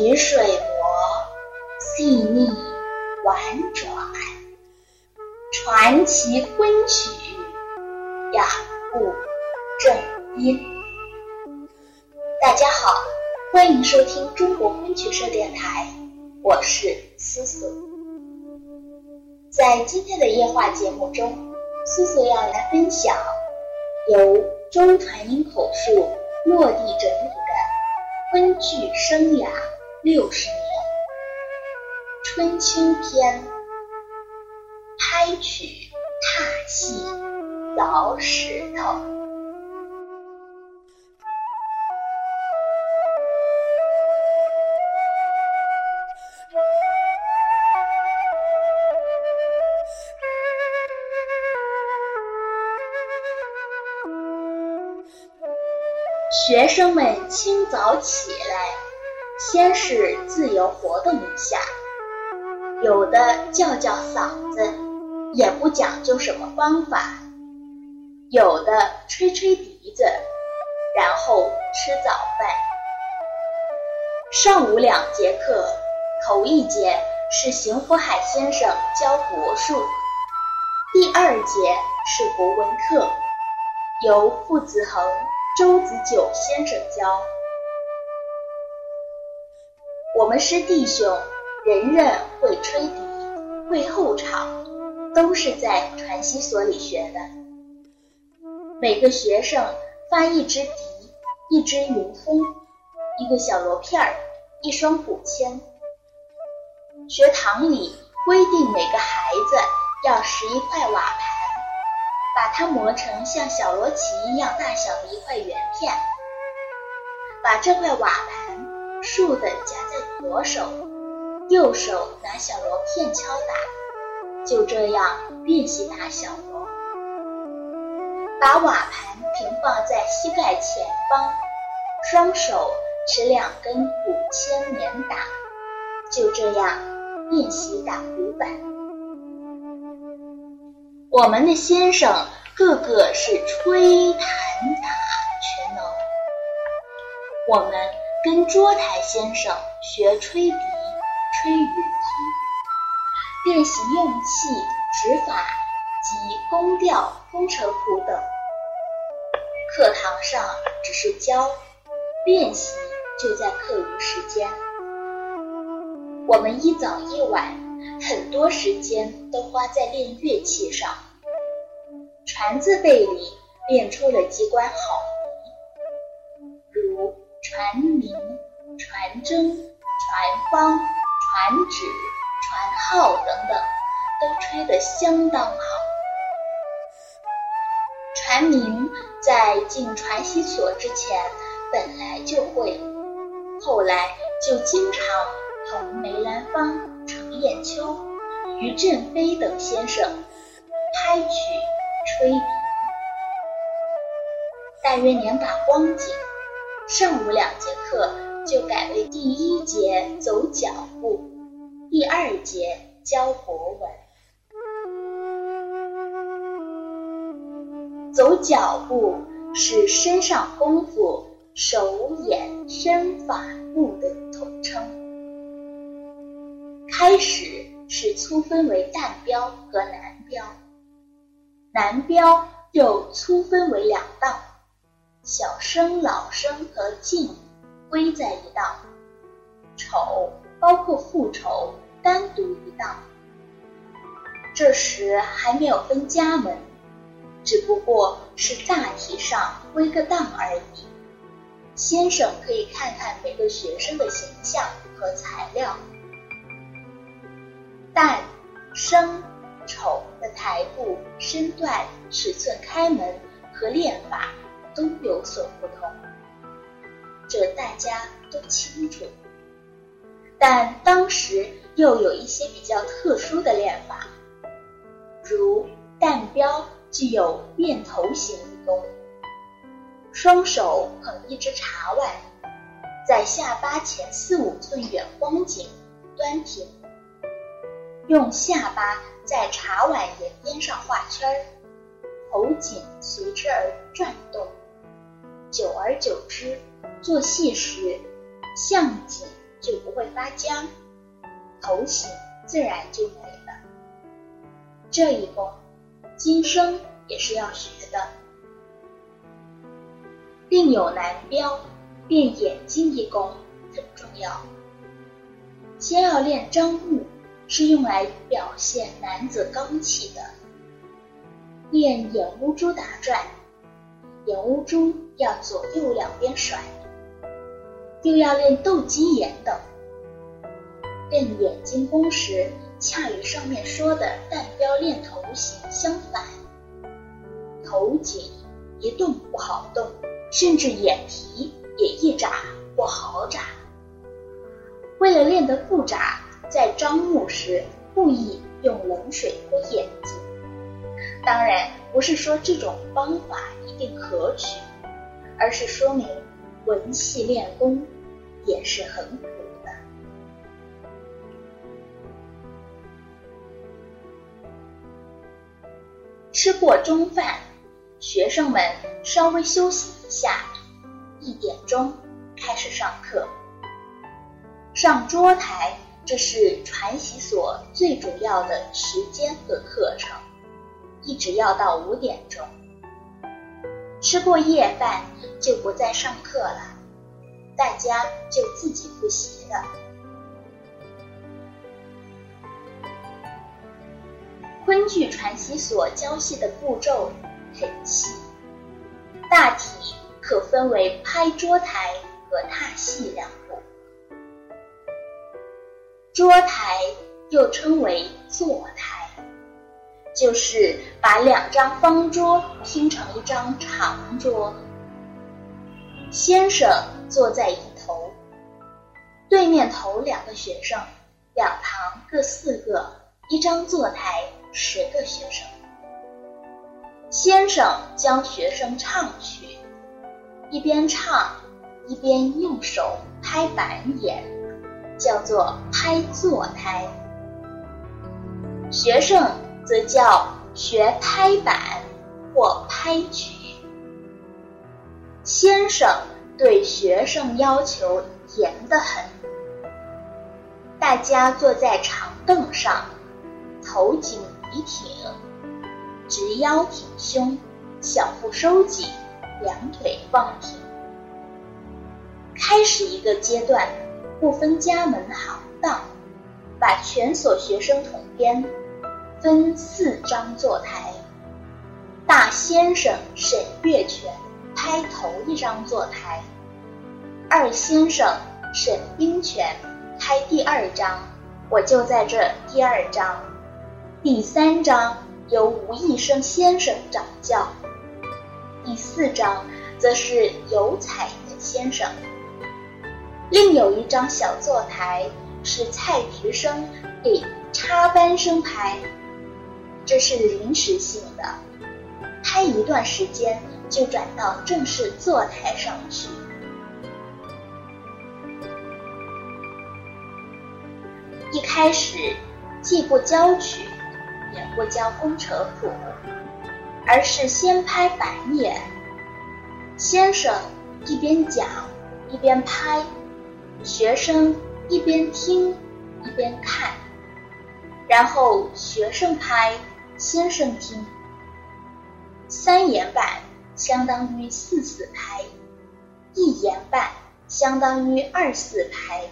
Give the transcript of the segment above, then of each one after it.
一曲水磨，细腻婉转，传奇昆曲雅步正音。大家好，欢迎收听中国昆曲社电台，我是思思。在今天的夜话节目中，思思要来分享由周传英口述、落地整理的。昆剧生涯六十年，春秋篇，拍曲踏戏凿石头。学生们清早起来，先是自由活动一下，有的叫叫嗓子，也不讲究什么方法；有的吹吹笛子，然后吃早饭。上午两节课，头一节是邢福海先生教国术，第二节是国文课，由傅子恒。周子久先生教我们师弟兄，人人会吹笛，会后场，都是在传习所里学的。每个学生发一支笛，一支云风，一个小锣片儿，一双鼓签。学堂里规定每个孩子要拾一块瓦盘。把它磨成像小罗旗一样大小的一块圆片，把这块瓦盘竖的夹在左手，右手拿小锣片敲打，就这样练习打小锣。把瓦盘平放在膝盖前方，双手持两根鼓签连打，就这样练习打鼓板。我们的先生个个是吹弹打全能，我们跟桌台先生学吹笛、吹云通，练习用气、指法及宫调、风车谱等。课堂上只是教，练习就在课余时间。我们一早一晚。很多时间都花在练乐器上，传字辈里练出了几管好笛，如传名、传真、传方、传旨、传号等等，都吹得相当好。传名在进传习所之前本来就会，后来就经常同梅兰芳。程砚秋、于振飞等先生拍曲吹笛。大约年把光景，上午两节课就改为第一节走脚步，第二节教国文。走脚步是身上功夫手眼身法步的统称。开始是粗分为旦标和南标，南标又粗分为两档，小生、老生和净归在一道，丑包括副丑单独一道。这时还没有分家门，只不过是大体上归个档而已。先生可以看看每个学生的形象和材料。旦、生、丑的台步、身段、尺寸、开门和练法都有所不同，这大家都清楚。但当时又有一些比较特殊的练法，如旦标具有变头形一功，双手捧一只茶碗，在下巴前四五寸远光景端平。用下巴在茶碗沿边上画圈儿，头颈随之而转动。久而久之，做戏时相景就不会发僵，头型自然就美了。这一功，今生也是要学的。另有男标练眼睛一功很重要，先要练张目，是用来表现男子刚气的。练眼乌珠打转，眼乌珠要左右两边甩，又要练斗鸡眼等。练眼睛功时，恰与上面说的弹标练头型相反，头颈一动不好动。甚至眼皮也一眨不好眨。为了练得不眨，在张目时故意用冷水泼眼睛。当然不是说这种方法一定可取，而是说明文戏练功也是很苦的。吃过中饭，学生们稍微休息一。下一点钟开始上课，上桌台，这是传习所最主要的时间和课程，一直要到五点钟。吃过夜饭就不再上课了，大家就自己复习了。昆剧传习所教戏的步骤很细，大体。可分为拍桌台和踏戏两步。桌台又称为坐台，就是把两张方桌拼成一张长桌，先生坐在一头，对面头两个学生，两旁各四个，一张坐台十个学生。先生将学生唱曲。一边唱，一边用手拍板眼，叫做拍坐台。学生则叫学拍板或拍曲。先生对学生要求严得很，大家坐在长凳上，头颈笔挺，直腰挺胸，小腹收紧。两腿放平，开始一个阶段，不分家门行当，把全所学生统编，分四张坐台。大先生沈月泉拍头一张坐台，二先生沈冰泉拍第二张，我就在这第二张，第三张由吴义生先生掌教。第四张则是尤彩云先生，另有一张小坐台是蔡菊生给插班生拍，这是临时性的，拍一段时间就转到正式坐台上去。一开始既不教曲，也不教工程谱。而是先拍板眼，先生一边讲一边拍，学生一边听一边看，然后学生拍，先生听。三言半相当于四四拍，一言半相当于二四拍，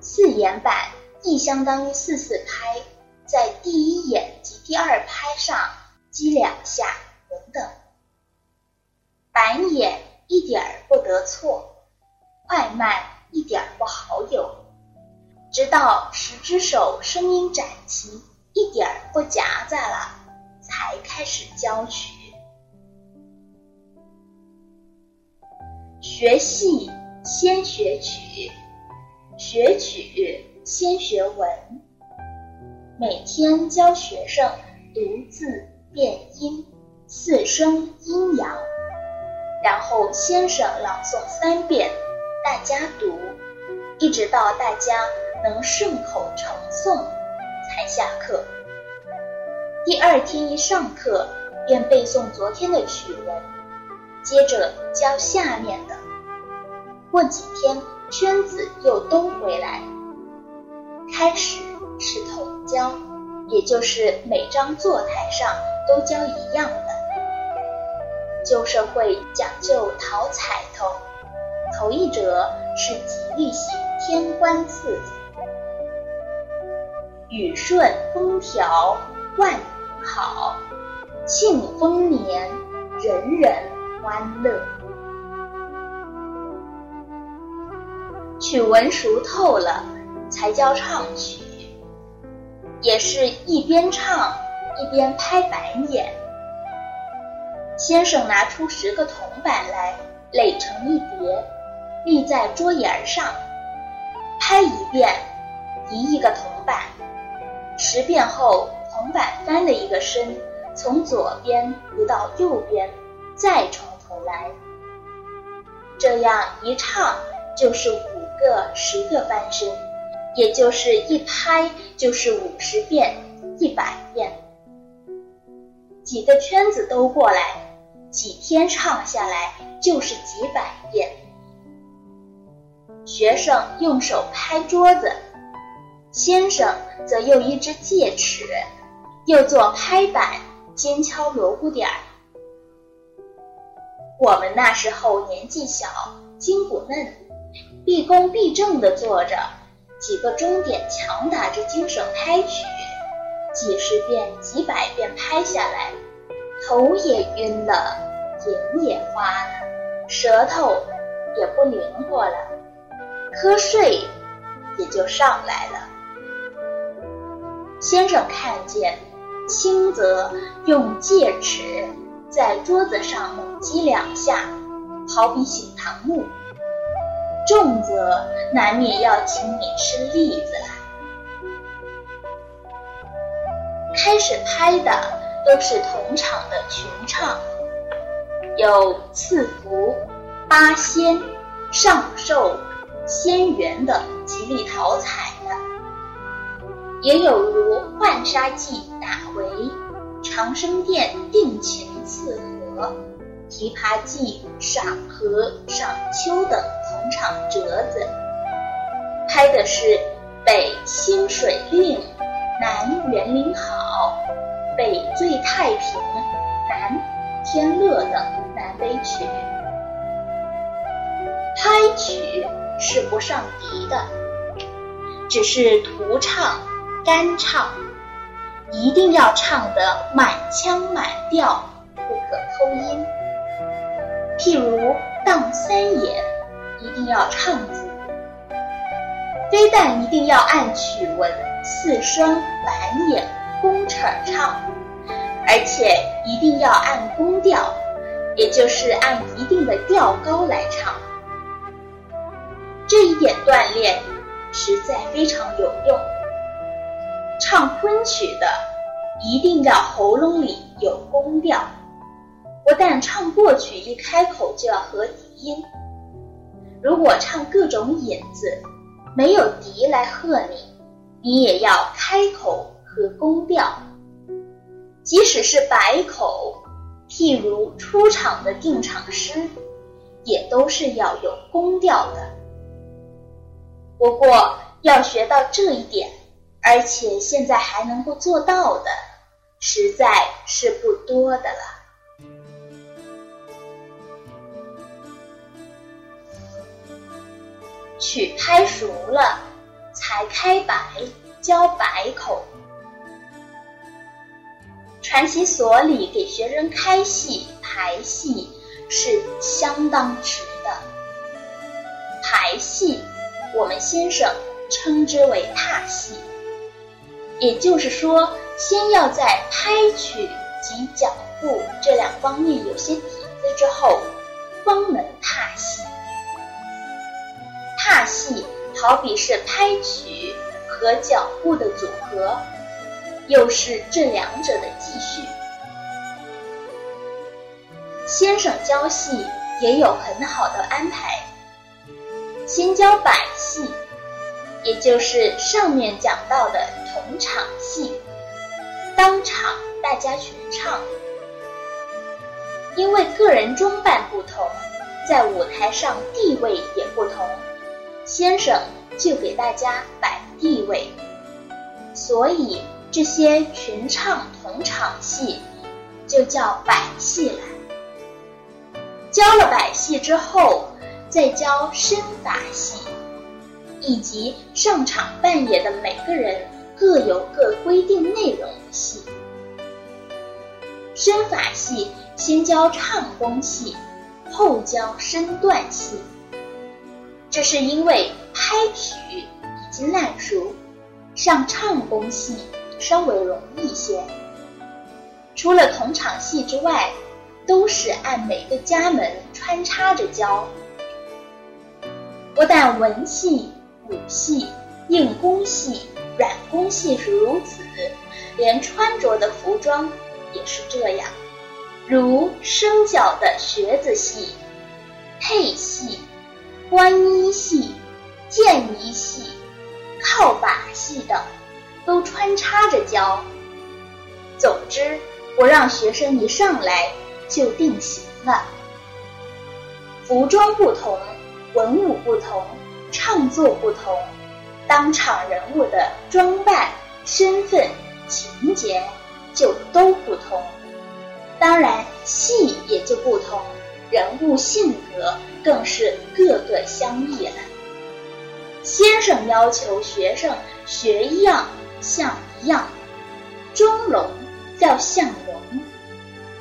四言半亦相当于四四拍，在第一眼及第二拍上。击两下，等等，板眼一点儿不得错，快慢一点儿不好有，直到十只手声音展齐，一点儿不夹杂了，才开始教曲。学戏先学曲，学曲先学文，每天教学生读字。变音，四声阴阳，然后先生朗诵三遍，大家读，一直到大家能顺口成诵，才下课。第二天一上课，便背诵昨天的曲文，接着教下面的。过几天圈子又都回来。开始是同教，也就是每张坐台上都教一样的。旧社会讲究讨彩头，头一折是吉利喜，天官赐，雨顺风调，万年好，庆丰年，人人欢乐。曲文熟透了，才叫唱曲，也是一边唱一边拍板眼。先生拿出十个铜板来，垒成一叠，立在桌沿上，拍一遍，移一个铜，十遍后，铜板翻了一个身，从左边移到右边，再从头来，这样一唱就是五。个十个翻身，也就是一拍就是五十遍、一百遍，几个圈子都过来，几天唱下来就是几百遍。学生用手拍桌子，先生则用一只戒尺，又做拍板，尖敲锣鼓点儿。我们那时候年纪小，筋骨嫩。毕恭毕敬地坐着，几个钟点强打着精神拍曲，几十遍、几百遍拍下来，头也晕了，眼也花了，舌头也不灵活了，瞌睡也就上来了。先生看见，轻则用戒尺在桌子上猛击两下，好比醒堂木。重则难免要请你吃栗子了。开始拍的都是同场的群唱，有赐福、八仙、上寿、仙缘等吉利讨彩的，也有如浣纱记打回、长生殿定情赐和。琵琶记、赏荷、赏秋等同场折子，拍的是北兴水令，南园林好，北醉太平，南天乐等南北曲。拍曲是不上笛的，只是徒唱、干唱，一定要唱得满腔满调，不可偷音。譬如荡三眼，一定要唱足；非但一定要按曲文四声板眼工齿唱，而且一定要按宫调，也就是按一定的调高来唱。这一点锻炼实在非常有用。唱昆曲的一定要喉咙里有宫调。不但唱过去一开口就要合笛音，如果唱各种引子，没有笛来和你，你也要开口和宫调。即使是白口，譬如出场的定场诗，也都是要有宫调的。不过要学到这一点，而且现在还能够做到的，实在是不多的了。曲拍熟了，才开白教白口。传习所里给学生开戏排戏是相当值的。排戏，我们先生称之为踏戏，也就是说，先要在拍曲及脚步这两方面有些底子之后，方能踏戏。踏戏好比是拍曲和脚步的组合，又是这两者的继续。先生教戏也有很好的安排，先教百戏，也就是上面讲到的同场戏，当场大家全唱。因为个人装扮不同，在舞台上地位也不同。先生就给大家摆地位，所以这些群唱同场戏就叫百戏来。教了百戏之后，再教身法戏，以及上场扮演的每个人各有各规定内容的戏。身法戏先教唱功戏，后教身段戏。这是因为拍曲已经烂熟，上唱功戏稍微容易些。除了同场戏之外，都是按每个家门穿插着教。不但文戏、武戏、硬功戏、软功戏是如此，连穿着的服装也是这样，如生脚的靴子戏、配戏。观衣戏、剑衣戏、靠把戏等，都穿插着教。总之，不让学生一上来就定型了。服装不同，文武不同，唱作不同，当场人物的装扮、身份、情节就都不同，当然戏也就不同。人物性格更是各个相异了。先生要求学生学一样像一样，装龙要像聋，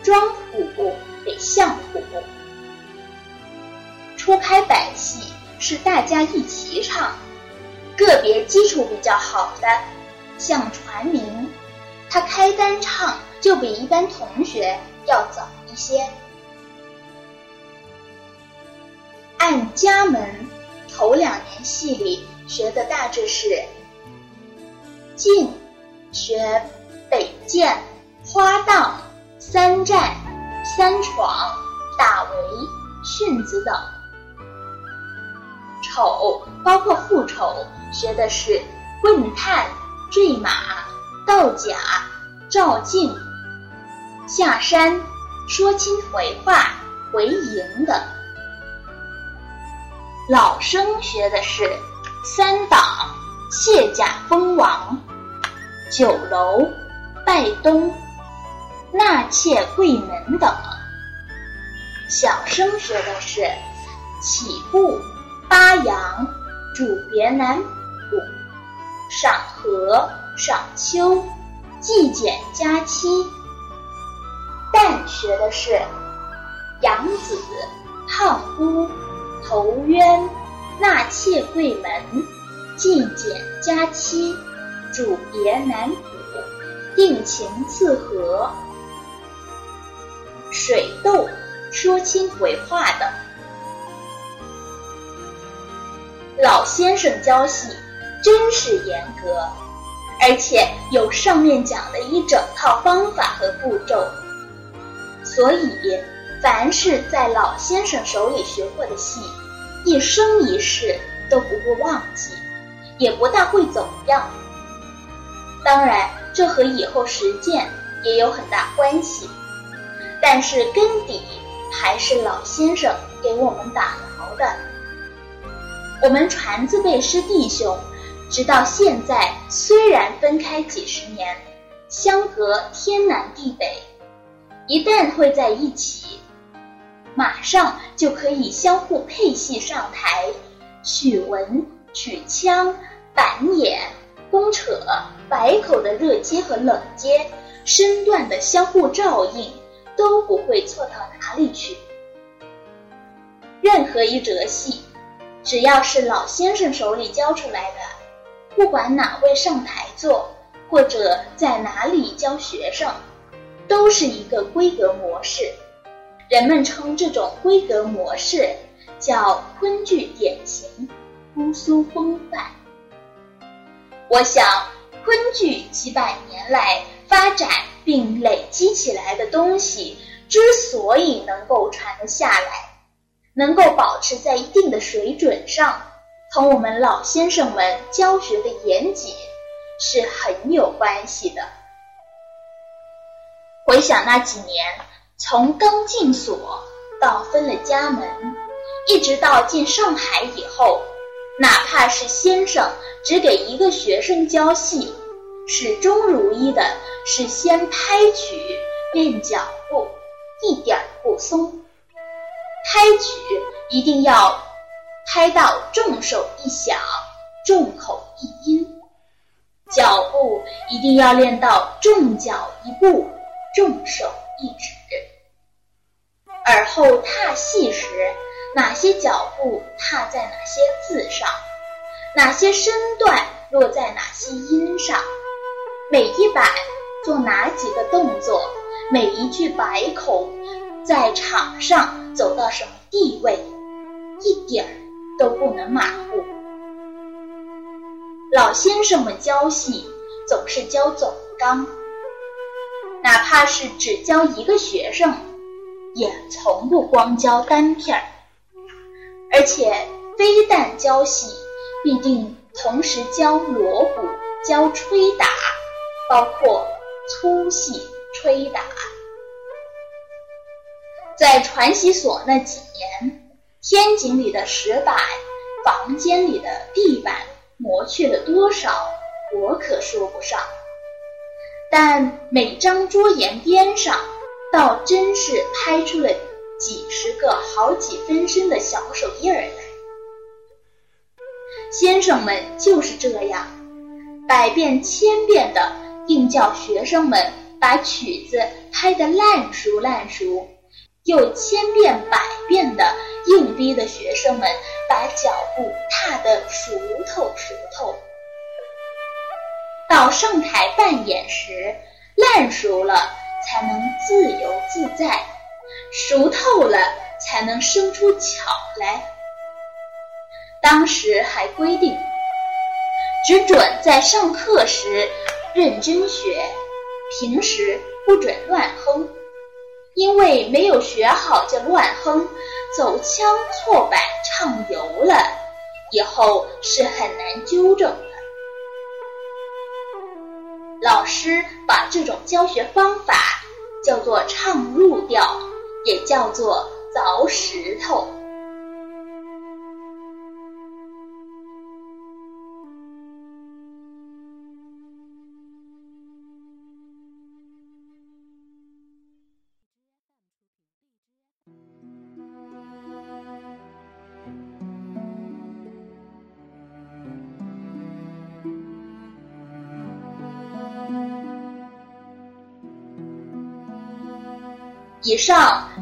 装虎得像虎。初开百戏是大家一起唱，个别基础比较好的，像传明，他开单唱就比一般同学要早一些。按家门，头两年戏里学的大致是：进学北涧、花荡、三战、三闯、打围、训子等；丑包括副丑，学的是棍探、坠马、道甲、照镜、下山、说清回话、回营等。老生学的是三档、卸甲封王、酒楼、拜东、纳妾跪门等；小生学的是起步、八阳、主别南浦、赏荷、赏秋、祭简佳期；但学的是养子、胖姑。投渊、纳妾贵门、祭简佳期、主别南浦、定情赐和、水斗、说亲回话等。老先生教戏真是严格，而且有上面讲的一整套方法和步骤，所以。凡是在老先生手里学过的戏，一生一世都不会忘记，也不大会走样。当然，这和以后实践也有很大关系，但是根底还是老先生给我们打牢的。我们传字辈师弟兄，直到现在虽然分开几十年，相隔天南地北，一旦会在一起。马上就可以相互配戏上台，取文、取腔、板眼、公扯、百口的热接和冷接，身段的相互照应，都不会错到哪里去。任何一折戏，只要是老先生手里教出来的，不管哪位上台做，或者在哪里教学生，都是一个规格模式。人们称这种规格模式叫昆剧典型、姑苏风范。我想，昆剧几百年来发展并累积起来的东西，之所以能够传得下来，能够保持在一定的水准上，同我们老先生们教学的严谨是很有关系的。回想那几年。从刚进所到分了家门，一直到进上海以后，哪怕是先生只给一个学生教戏，始终如一的是先拍曲练脚步，一点不松。拍曲一定要拍到重手一响，重口一音；脚步一定要练到重脚一步，重手一指。而后踏戏时，哪些脚步踏在哪些字上，哪些身段落在哪些音上，每一板做哪几个动作，每一句百口在场上走到什么地位，一点儿都不能马虎。老先生们教戏总是教总纲，哪怕是只教一个学生。也从不光教单片儿，而且非但教戏，必定同时教锣鼓、教吹打，包括粗戏、吹打。在传习所那几年，天井里的石板、房间里的地板磨去了多少，我可说不上，但每张桌沿边上。倒真是拍出了几十个好几分身的小手印儿来。先生们就是这样，百遍千遍的硬叫学生们把曲子拍得烂熟烂熟，又千遍百遍的硬逼的学生们把脚步踏得熟透熟透。到上台扮演时，烂熟了。才能自由自在，熟透了才能生出巧来。当时还规定，只准在上课时认真学，平时不准乱哼，因为没有学好就乱哼，走腔错板唱油了，以后是很难纠正的。老师把这种教学方法叫做唱入调，也叫做凿石头。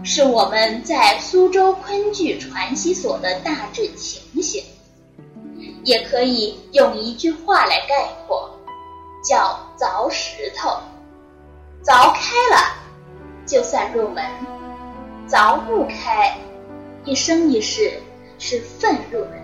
是我们在苏州昆剧传习所的大致情形，也可以用一句话来概括，叫“凿石头”。凿开了，就算入门；凿不开，一生一世是粪入门。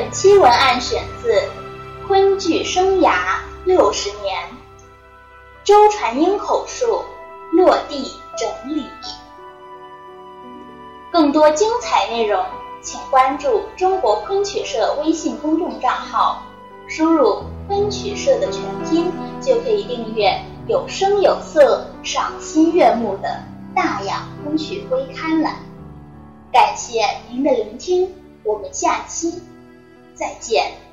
本期文案选自《昆剧生涯六十年》，周传英口述，落地整理。更多精彩内容，请关注中国昆曲社微信公众账号，输入“昆曲社”的全拼，就可以订阅有声有色、赏心悦目的《大雅昆曲微刊》了。感谢您的聆听，我们下期。再见。